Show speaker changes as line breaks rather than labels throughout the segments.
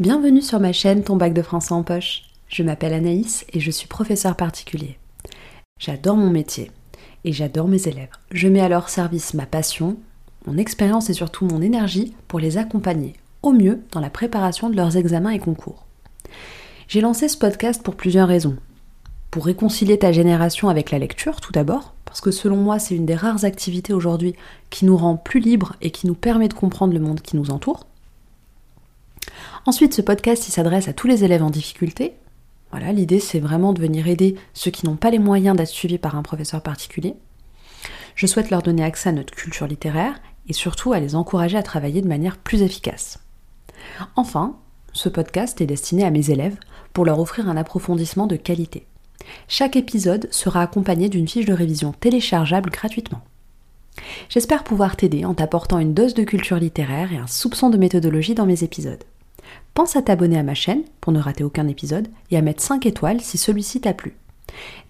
Bienvenue sur ma chaîne Ton bac de français en poche. Je m'appelle Anaïs et je suis professeur particulier. J'adore mon métier et j'adore mes élèves. Je mets à leur service ma passion, mon expérience et surtout mon énergie pour les accompagner au mieux dans la préparation de leurs examens et concours. J'ai lancé ce podcast pour plusieurs raisons. Pour réconcilier ta génération avec la lecture tout d'abord, parce que selon moi c'est une des rares activités aujourd'hui qui nous rend plus libres et qui nous permet de comprendre le monde qui nous entoure. Ensuite, ce podcast s'adresse à tous les élèves en difficulté. Voilà, l'idée c'est vraiment de venir aider ceux qui n'ont pas les moyens d'être suivis par un professeur particulier. Je souhaite leur donner accès à notre culture littéraire et surtout à les encourager à travailler de manière plus efficace. Enfin, ce podcast est destiné à mes élèves pour leur offrir un approfondissement de qualité. Chaque épisode sera accompagné d'une fiche de révision téléchargeable gratuitement. J'espère pouvoir t'aider en t'apportant une dose de culture littéraire et un soupçon de méthodologie dans mes épisodes. Pense à t'abonner à ma chaîne pour ne rater aucun épisode et à mettre 5 étoiles si celui-ci t'a plu.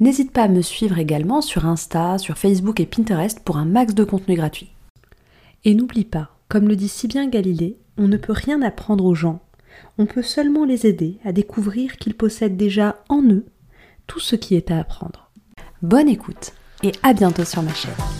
N'hésite pas à me suivre également sur Insta, sur Facebook et Pinterest pour un max de contenu gratuit. Et n'oublie pas, comme le dit si bien Galilée, on ne peut rien apprendre aux gens, on peut seulement les aider à découvrir qu'ils possèdent déjà en eux tout ce qui est à apprendre. Bonne écoute et à bientôt sur ma chaîne.